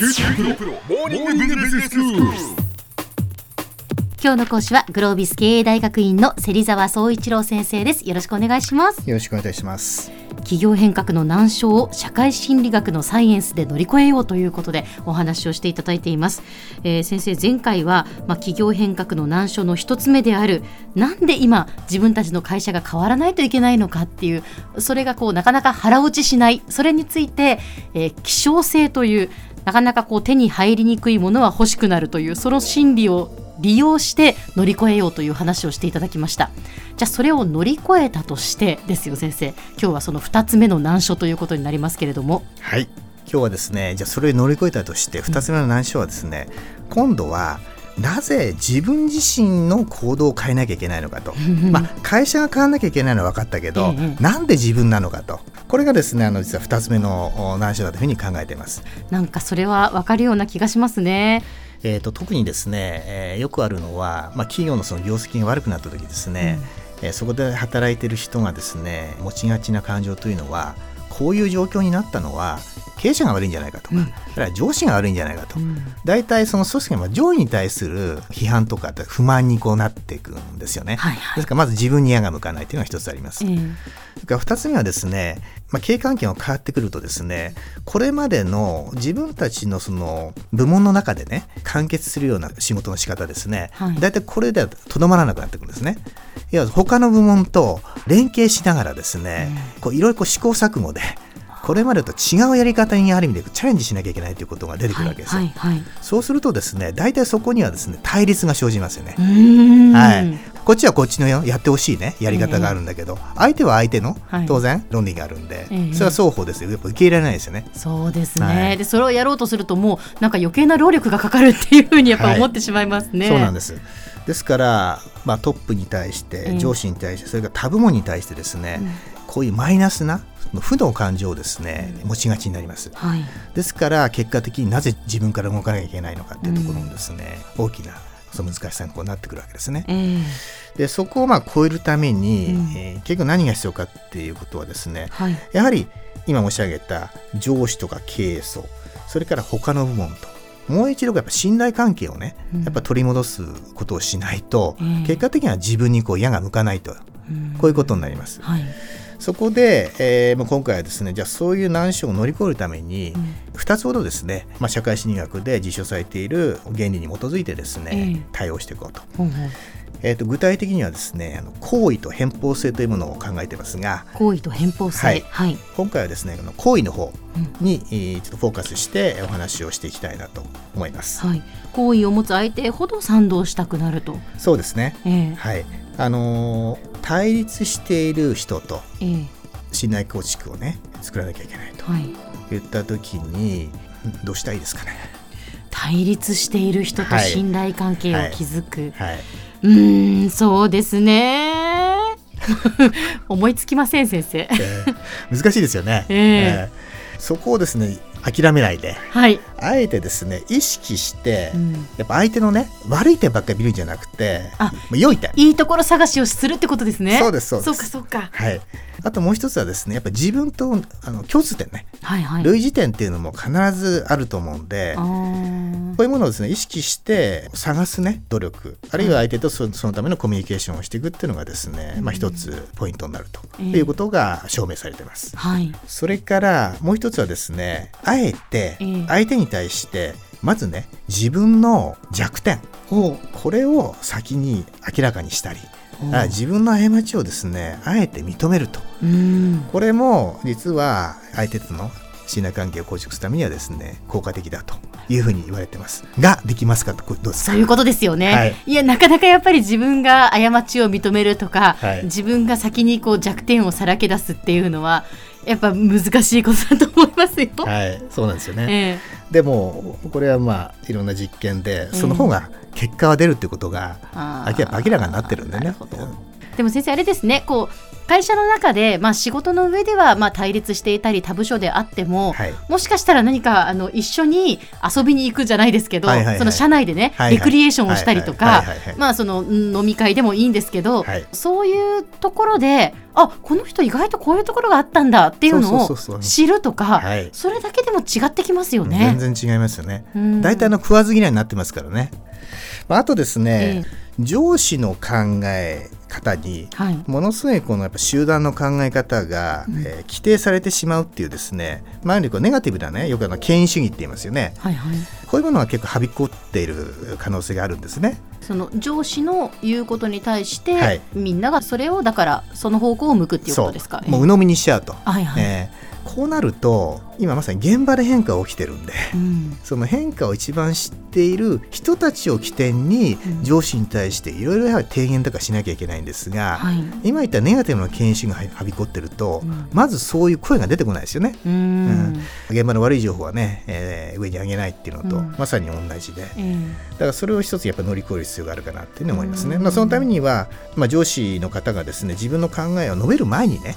QT プロモーニングビジネススク今日の講師はグロービス経営大学院の芹沢総一郎先生です。よろしくお願いします。よろしくお願いします。企業変革の難所を社会心理学のサイエンスで乗り越えようということでお話をしていただいています、えー先生前回は、まあ、企業変革の難所の一つ目であるなんで今自分たちの会社が変わらないといけないのかっていうそれがこうなかなか腹落ちしないそれについて、えー希少性というなかなかこう手に入りにくいものは欲しくなるというその心理を利用して乗り越えようという話をしていただきました。じゃあそれを乗り越えたとしてですよ先生。今日はその2つ目の難所ということになりますけれども。はい。今日はですね、じゃあそれを乗り越えたとして、2つ目の難所はですね、今度はなぜ自分自身の行動を変えなきゃいけないのかと。まあ、会社が変わらなきゃいけないのは分かったけど、ええなんで自分なのかと。これがですね、あの実は二つ目のお難所だというふうに考えています。なんかそれは分かるような気がしますねえー、と特にですね、えーよくあるのは、まあ、企業のその業績が悪くなった時ですね、えーそこで働いている人がですね持ちがちな感情というのはこういう状況になったのは経営者が悪いんじゃないかとか、うん。上司が悪いんじゃないかと、うん。大体その組織の上位に対する批判とか不満にこうなっていくんですよね。はいはい。ですからまず自分に矢が向かないというのが一つあります。えから2つ目はですね、まあ、経営関係が変わってくるとですねこれまでの自分たちのその部門の中でね完結するような仕事の仕方ですね、はい大体これではとどまらなくなってくるんですね。いや他の部門と連携しながらですね、こういろいろこう試行錯誤でこれまでと違うやり方にある意味でチャレンジしなきゃいけないということが出てくるわけですよ。はいはいはいそうするとですね大体そこにはですね対立が生じますよね。はい、こっちはこっちのややってほしいねやり方があるんだけど、相手は相手のはい。当然論理があるんで、ええそれは双方ですよ。やっぱ受け入れないですよね。そうですね、はい。でそれをやろうとするともうなんか余計な労力がかかるっていうふうにやっぱ思ってしまいますね、そうなんです。ですから、まあ、トップに対しええて上司に対してそれから他部門に対してですね、こういうマイナスな負の感情をですね持ちがちになります。はい。ですから結果的になぜ自分から動かなきゃいけないのかっていうところもですね、大きなその難しさにこうなってくるわけですね。ええ。でそこをまあ超えるために、うん。えー結局何が必要かっていうことはですねはい。やはり今申し上げた上司とか経営層それから他の部門ともう一度やっぱ信頼関係をね、うん。やっぱ取り戻すことをしないと、ええ。結果的には自分にこう矢が向かないとうん。こういうことになります。はいそこで、えーまあ今回はですねじゃあそういう難所を乗り越えるために、うん。2つほどですね、まあ、社会心理学で実証されている原理に基づいてですね、ええ。対応していこうと。ほうほう。えー、と具体的にはですねあの行為と偏方性というものを考えてますが行為と偏方性。はい。はい、今回はですねこの行為の方うん。に、えーちょっとフォーカスしてお話をしていきたいなと思います。はい、好意を持つ相手ほど賛同したくなると、そうですね。ええ。はいあのー対立している人とええ。信頼構築をね作らなきゃいけないとはい、言った時にん どうしたらいいですかね？対立している人とはい。信頼関係を築く、はい、うーんそうですね。思いつきません先生。えー難しいですよね。ええ。ーそこをですね諦めないで。はい、あえてですね意識して、うん。やっぱ相手のね悪い点ばっかり見るんじゃなくてあまあ良い点。いいところ探しをするってことですね。そうですそうです。そうかそうか。はいあともう一つはですねやっぱ自分とあの共通点ね。はいはい。類似点っていうのも必ずあると思うんで、こういうものをですね意識して探すね努力。あるいは相手とそそのためのコミュニケーションをしていくっていうのがですね、まあ、一つポイントになると。ええ。いうことが証明されてます。はい。それからもう一つはですねあえてええ。相手に対してまずね自分の弱点。ほこれを先に明らかにしたりうあ自分の過ちをですねあえて認めると。うん。これも実は相手との信頼関係を構築するためにはですね効果的だというふうに言われてます。ができますかとこれどうですか？そういうことですよね、はい。い、やなかなかやっぱり自分が過ちを認めるとか、はい。自分が先にこう弱点をさらけ出すっていうのはやっぱ難しいことだと思いますよ。はい。そうなんですよね、えでもこれはまあいろんな実験でその方が結果は出るってことがあ明らかになってるんでね。なるほどでも先生あれですねこう会社の中で、まあ、仕事の上では、まあ、対立していたり他部署であっても、はい。もしかしたら何かあの一緒に遊びに行くじゃないですけど、はいはいはい。その社内でね、はいはい。レクリエーションをしたりとはいか飲み会でもいいんですけど、はい。そういうところであこの人意外とこういうところがあったんだっていうのを知るとかはい。それだけでも違ってきますよね。全然違いますよね。うん。大体あの食わず嫌いになってますからね。まあ、あとですね、え。上司の考え方にはい。ものすごいこのやっぱ集団の考え方が、うん。えー規定されてしまうっていうですね前よりこうネガティブなねよくあの権威主義って言いますよね。はいはい。こういうものが結構はびこっている可能性があるんですね。その上司の言うことに対して、はい。みんながそれをだからその方向を向くっていうことですか？もう鵜呑みにしちゃうと、はいはい。えーこうなると今まさに現場で変化が起きてるんでうんその変化を一番知っている人たちを起点にうん上司に対していろいろやはり提言とかしなきゃいけないんですが、はい。今言ったネガティブな研修がはびこってると、うんまずそういう声が出てこないですよね。うーん。現場の悪い情報はね、えー上に上げないっていうのと、うんまさに同じで、えだからそれを一つやっぱ乗り越える必要があるかなっていうふうに思いますね。うんまあ、そのためには、まあ、上司の方がですね自分の考えを述べる前にね。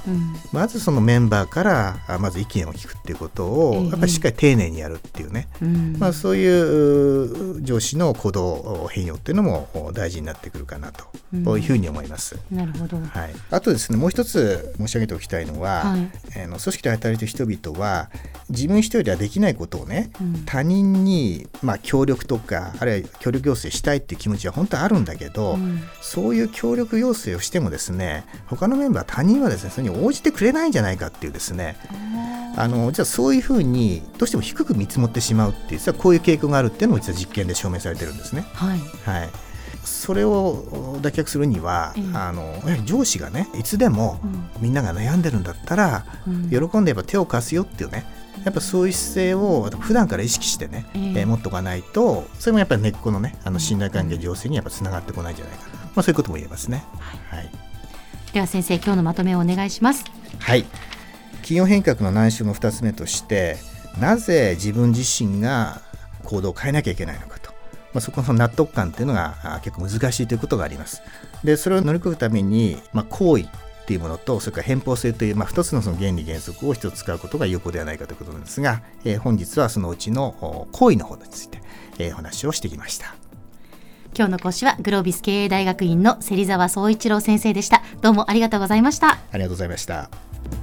まずそのメンバーからあまず意見を聞くっていうことを、ええ。やっぱりしっかり丁寧にやるっていうね、うん。まあ、そういうう上司の行動変容っていうのも大事になってくるかなと、いうふうに思います。なるほど。はい、あとですねもう一つ申し上げておきたいのは、はい。あの組織で働いている人々は自分一人ではできないことをね、うん。他人に、まあ、協力とかあるいは協力要請したいっていう気持ちは本当はあるんだけど、うん。そういう協力要請をしてもですね他のメンバー他人はですねそれに応じてくれないんじゃないかっていうですねあのじゃあそういうふうにどうしても低く見積もってしまうっていう実はこういう傾向があるっていうのも実は実験で証明されてるんですね。はい。はい。それを脱却するには、ええ。あのやはり上司がねいつでもうん。みんなが悩んでるんだったら、うん。喜んでやっぱ手を貸すよっていうねやっぱそういう姿勢を普段から意識してね、ええ。えー持っておかないとそれもやっぱり根っこのねあの信頼関係醸成にやっぱつながってこないんじゃないかな、まあ、そういうことも言えますね。はい、では先生今日のまとめをお願いします。はい、企業変革の難所の2つ目としてなぜ自分自身が行動を変えなきゃいけないのかと、まあ、そこの納得感っていうのがあ結構難しいということがあります。でそれを乗り越えるために、まあ、行為っていうものとそれから偏方性という、まあ、2つのその原理原則を一つ使うことが有効ではないかということなんですが、えー本日はそのうちのお行為の方について、えーお話をしてきました。今日の講師はグロービス経営大学院の芹沢総一郎先生でした。どうもありがとうございました。ありがとうございました。